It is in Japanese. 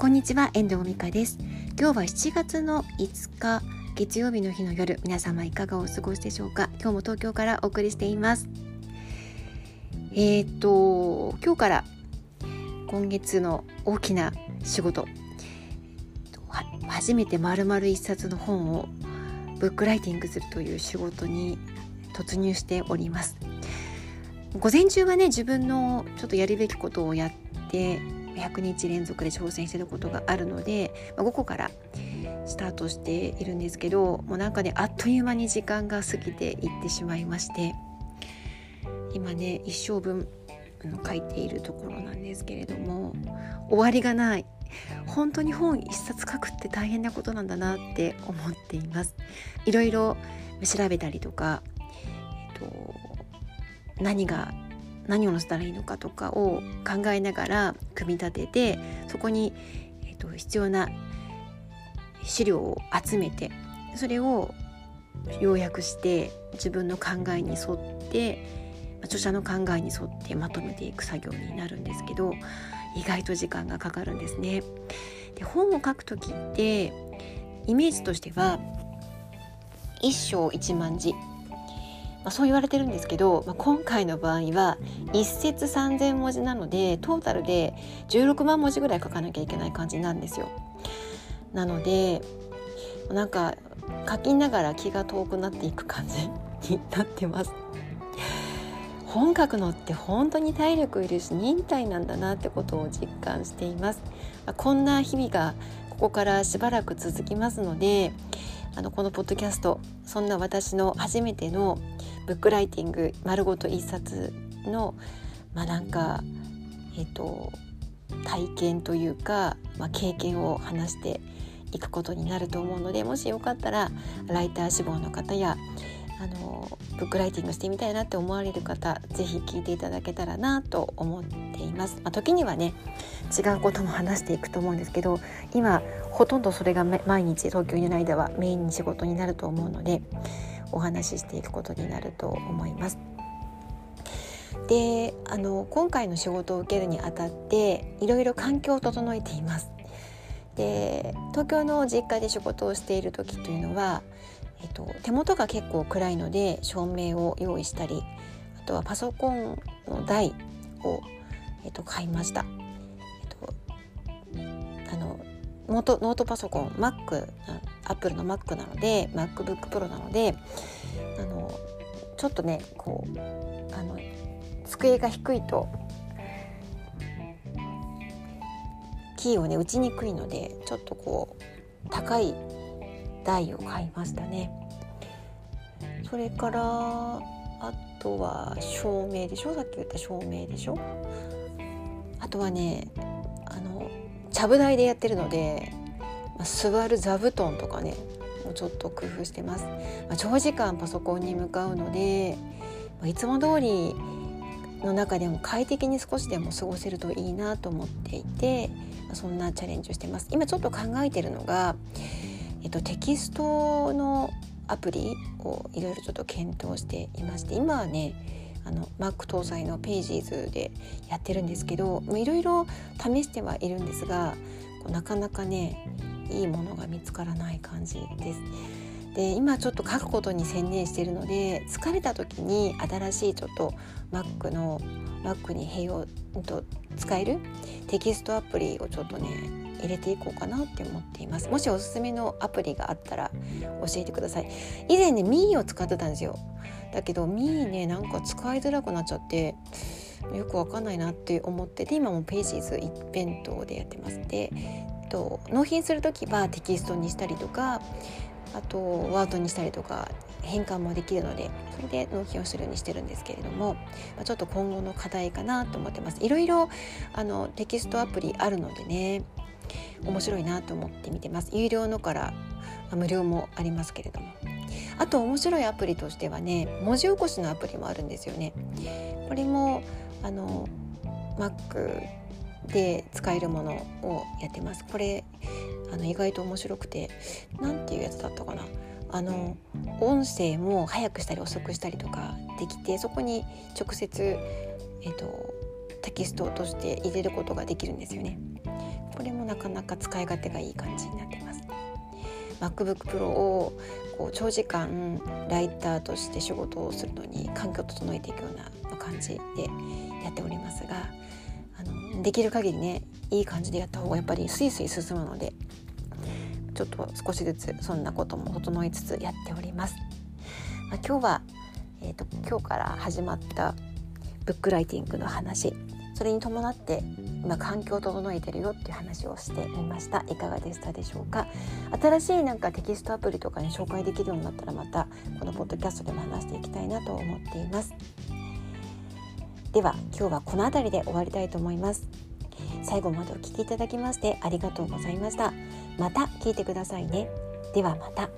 こんにちは遠藤美香です。今日は7月の5日月曜日の日の夜皆様いかがお過ごしでしょうか？今日も東京からお送りしています。えー、っと今日から今月の大きな仕事初めて丸々一冊の本をブックライティングするという仕事に突入しております。午前中はね自分のちょっとやるべきことをやって100日連続で挑戦してることがあるので、まあ、午後からスタートしているんですけどもうなんかねあっという間に時間が過ぎていってしまいまして今ね一生分書いているところなんですけれども終わりがない。本当に本一冊書くって大変なことなんだなって思っています。いろいろ調べたりとか、えっと、何が何を載せたらいいのかとかを考えながら組み立ててそこに、えっと、必要な資料を集めてそれを要約して自分の考えに沿って著者の考えに沿ってまとめていく作業になるんですけど意外と時間がかかるんですね。で本を書く時ってイメージとしては一章一万字、まあ、そう言われてるんですけど、まあ、今回の場合は一節3,000文字なのでトータルで16万文字ぐらい書かなきゃいけない感じなんですよ。なのでなんか書きながら気が遠くなっていく感じになってます。本書くのって本当に体力いるし忍耐なんだなってことを実感していますこんな日々がここからしばらく続きますのであのこのポッドキャストそんな私の初めてのブックライティング丸ごと一冊のまあなんかえっ、と体験というか、まあ、経験を話していくことになると思うのでもしよかったらライター志望の方やあのブックライティングしてみたいなって思われる方是非聞いていただけたらなと思っています。まあ、時にはね違うことも話していくと思うんですけど今ほとんどそれが毎日東京にいる間はメインに仕事になると思うのでお話ししていくことになると思います。であの今回の仕事を受けるにあたっていろいろ環境を整えています。で東京の実家で仕事をしている時というのはえっと、手元が結構暗いので照明を用意したりあとはパソコンの台を、えっと、買いました。えっと、あのノートパソコン Mac アップルの Mac なので MacBookPro なのであのちょっとねこうあの机が低いとキーをね打ちにくいのでちょっとこう高い台を買いましたね。それからあとは照明でしょ？さっき言った照明でしょ？あとはねあのちゃぶ台でやってるので、座る座布団とかねもうちょっと工夫してます、まあ、長時間パソコンに向かうので、まあ、いつも通りの中でも快適に少しでも過ごせるといいなと思っていてそんなチャレンジをしてます。今ちょっと考えてるのがえっと、テキストのアプリをいろいろちょっと検討していまして今はねあの Mac 搭載の Pages でやってるんですけどいろいろ試してはいるんですがなかなかねいいものが見つからない感じです。で今ちょっと書くことに専念しているので疲れた時に新しいちょっと Mac の Mac に併用と使えるテキストアプリをちょっとね入れていこうかなって思っています。もしおすすめのアプリがあったら教えてください。以前ねミーを使ってたんですよ。だけどミーねなんか使いづらくなっちゃってよくわかんないなって思ってて今もページズ一辺倒でやってます。でと納品する時はテキストにしたりとかあとワードにしたりとか変換もできるのでそれで納品をするようにしてるんですけれども、ま、ちょっと今後の課題かなと思ってます。いろいろあのテキストアプリあるのでね面白いなと思って見てます。有料のから無料もありますけれども。あと面白いアプリとしてはね文字起こしのアプリもあるんですよね。これもあの Mac で使えるものをやってます。これあの意外と面白くて何ていうやつだったかな。あの音声も早くしたり遅くしたりとかできてそこに直接、えーと、テキストとして入れることができるんですよね。これもなかなか使い勝手がいい感じになってます。MacBook Pro をこう長時間ライターとして仕事をするのに環境を整えていくような感じでやっておりますができる限りねいい感じでやった方がやっぱりスイスイ進むのでちょっと少しずつそんなことも整いつつやっております。まあ、今日は、えーと、今日から始まったブックライティングの話それに伴って今環境を整えてるよっていう話をしてみました。いかがでしたでしょうか？新しいなんかテキストアプリとかに紹介できるようになったらまたこのポッドキャストでも話していきたいなと思っています。では今日はこの辺りで終わりたいと思います。最後までお聞きいただきましてありがとうございました。また聞いてくださいね。ではまた。